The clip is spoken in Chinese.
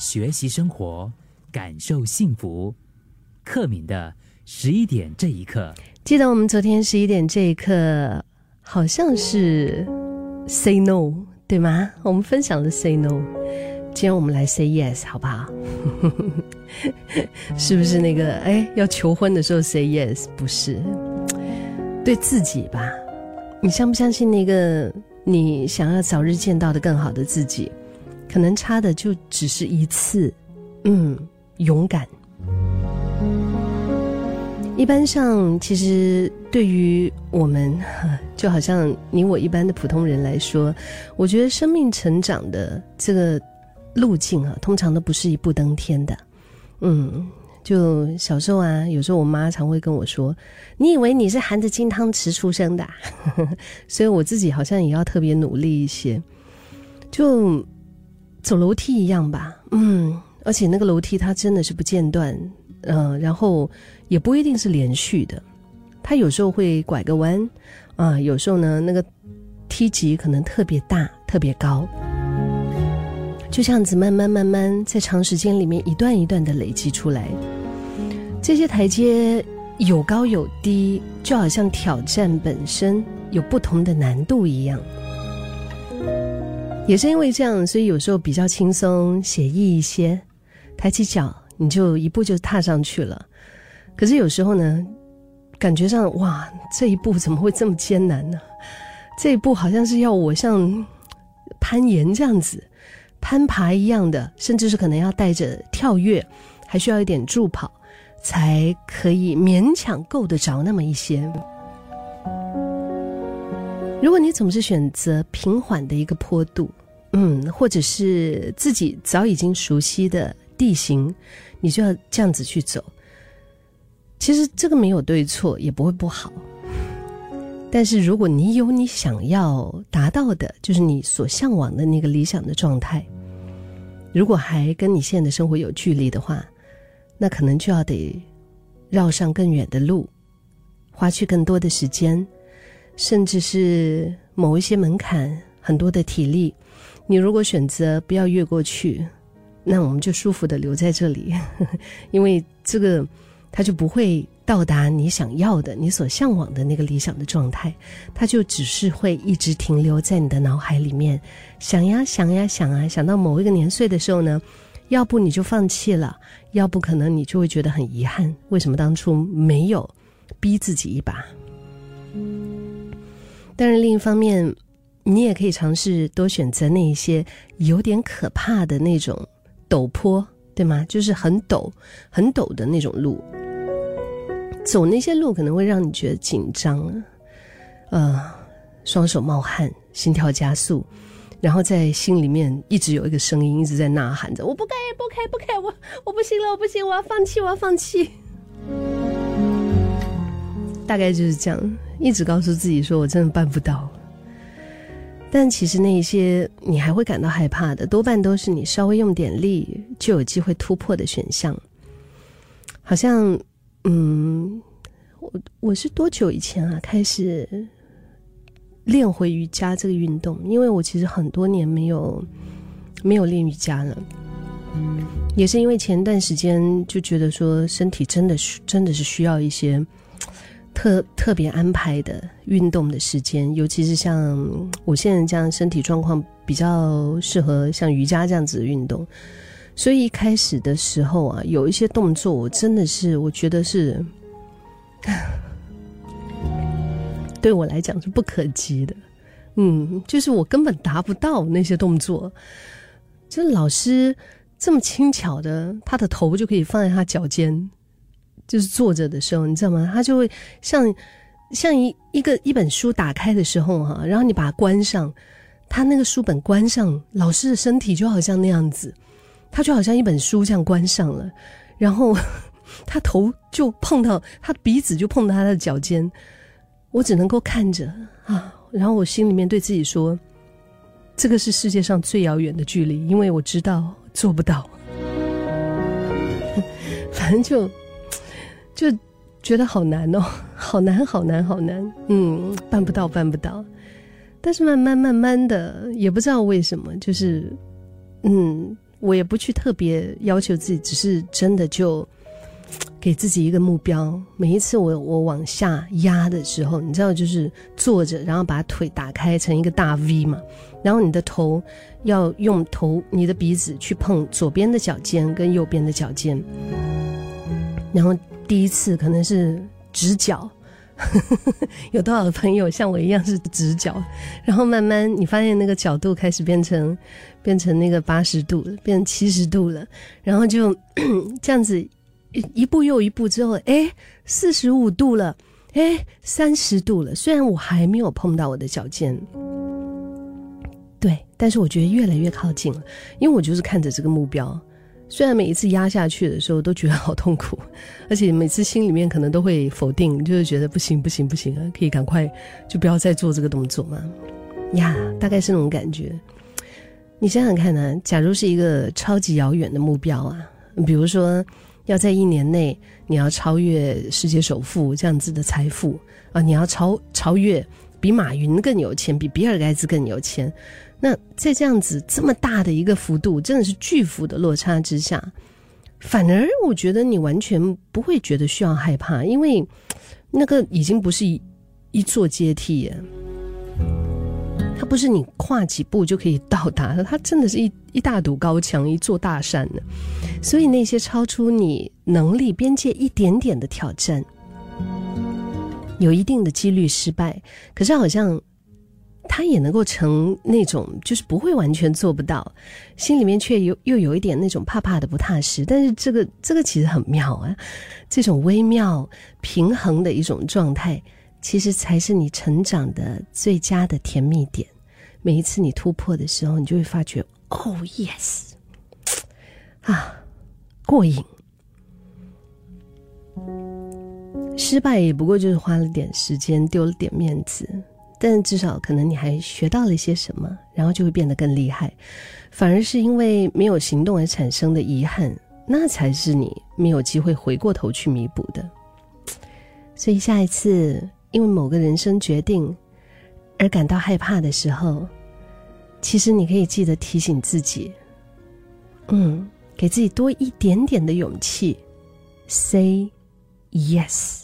学习生活，感受幸福。克敏的十一点这一刻，记得我们昨天十一点这一刻，好像是 say no 对吗？我们分享了 say no，今天我们来 say yes 好不好？是不是那个哎要求婚的时候 say yes？不是，对自己吧？你相不相信那个你想要早日见到的更好的自己？可能差的就只是一次，嗯，勇敢。一般上，其实对于我们，就好像你我一般的普通人来说，我觉得生命成长的这个路径啊，通常都不是一步登天的。嗯，就小时候啊，有时候我妈常会跟我说：“你以为你是含着金汤匙出生的？” 所以我自己好像也要特别努力一些，就。走楼梯一样吧，嗯，而且那个楼梯它真的是不间断，嗯，然后也不一定是连续的，它有时候会拐个弯，啊，有时候呢那个梯级可能特别大、特别高，就这样子慢慢慢慢在长时间里面一段一段的累积出来，这些台阶有高有低，就好像挑战本身有不同的难度一样。也是因为这样，所以有时候比较轻松写意一些，抬起脚你就一步就踏上去了。可是有时候呢，感觉上哇，这一步怎么会这么艰难呢？这一步好像是要我像攀岩这样子攀爬一样的，甚至是可能要带着跳跃，还需要一点助跑，才可以勉强够得着那么一些。如果你总是选择平缓的一个坡度。嗯，或者是自己早已经熟悉的地形，你就要这样子去走。其实这个没有对错，也不会不好。但是如果你有你想要达到的，就是你所向往的那个理想的状态，如果还跟你现在的生活有距离的话，那可能就要得绕上更远的路，花去更多的时间，甚至是某一些门槛，很多的体力。你如果选择不要越过去，那我们就舒服的留在这里，因为这个它就不会到达你想要的、你所向往的那个理想的状态，它就只是会一直停留在你的脑海里面，想呀想呀想啊，想到某一个年岁的时候呢，要不你就放弃了，要不可能你就会觉得很遗憾，为什么当初没有逼自己一把？但是另一方面。你也可以尝试多选择那一些有点可怕的那种陡坡，对吗？就是很陡、很陡的那种路。走那些路可能会让你觉得紧张，呃，双手冒汗、心跳加速，然后在心里面一直有一个声音一直在呐喊着：“我不可以，不可以，不可以，我我不行了，我不行，我要放弃，我要放弃。”大概就是这样，一直告诉自己说：“我真的办不到。”但其实那一些你还会感到害怕的，多半都是你稍微用点力就有机会突破的选项。好像，嗯，我我是多久以前啊开始练回瑜伽这个运动？因为我其实很多年没有没有练瑜伽了，也是因为前段时间就觉得说身体真的是真的是需要一些。特特别安排的运动的时间，尤其是像我现在这样身体状况比较适合像瑜伽这样子的运动，所以一开始的时候啊，有一些动作我真的是我觉得是 对我来讲是不可及的，嗯，就是我根本达不到那些动作，就老师这么轻巧的，他的头就可以放在他脚尖。就是坐着的时候，你知道吗？他就会像像一一个一本书打开的时候哈，然后你把它关上，他那个书本关上，老师的身体就好像那样子，他就好像一本书这样关上了，然后 他头就碰到他鼻子就碰到他的脚尖，我只能够看着啊，然后我心里面对自己说，这个是世界上最遥远的距离，因为我知道做不到，反正就。就觉得好难哦，好难，好难，好难，嗯，办不到，办不到。但是慢慢慢慢的，也不知道为什么，就是，嗯，我也不去特别要求自己，只是真的就 给自己一个目标。每一次我我往下压的时候，你知道，就是坐着，然后把腿打开成一个大 V 嘛，然后你的头要用头，你的鼻子去碰左边的脚尖跟右边的脚尖，然后第一次可能是直角。有多少朋友像我一样是直角？然后慢慢你发现那个角度开始变成，变成那个八十度，变成七十度了，然后就 这样子一步又一步之后，哎，四十五度了，哎，三十度了。虽然我还没有碰到我的脚尖，对，但是我觉得越来越靠近了，因为我就是看着这个目标。虽然每一次压下去的时候都觉得好痛苦，而且每次心里面可能都会否定，就是觉得不行不行不行啊，可以赶快就不要再做这个动作嘛，呀，大概是那种感觉。你想想看呢，假如是一个超级遥远的目标啊，比如说要在一年内你要超越世界首富这样子的财富啊，你要超超越比马云更有钱，比比尔盖茨更有钱。那在这样子这么大的一个幅度，真的是巨幅的落差之下，反而我觉得你完全不会觉得需要害怕，因为那个已经不是一一座阶梯，它不是你跨几步就可以到达的，它真的是一一大堵高墙，一座大山呢。所以那些超出你能力边界一点点的挑战，有一定的几率失败，可是好像。他也能够成那种，就是不会完全做不到，心里面却有又有一点那种怕怕的不踏实。但是这个这个其实很妙啊，这种微妙平衡的一种状态，其实才是你成长的最佳的甜蜜点。每一次你突破的时候，你就会发觉，哦，yes，啊，过瘾。失败也不过就是花了点时间，丢了点面子。但至少可能你还学到了一些什么，然后就会变得更厉害。反而是因为没有行动而产生的遗憾，那才是你没有机会回过头去弥补的。所以下一次因为某个人生决定而感到害怕的时候，其实你可以记得提醒自己，嗯，给自己多一点点的勇气，say yes。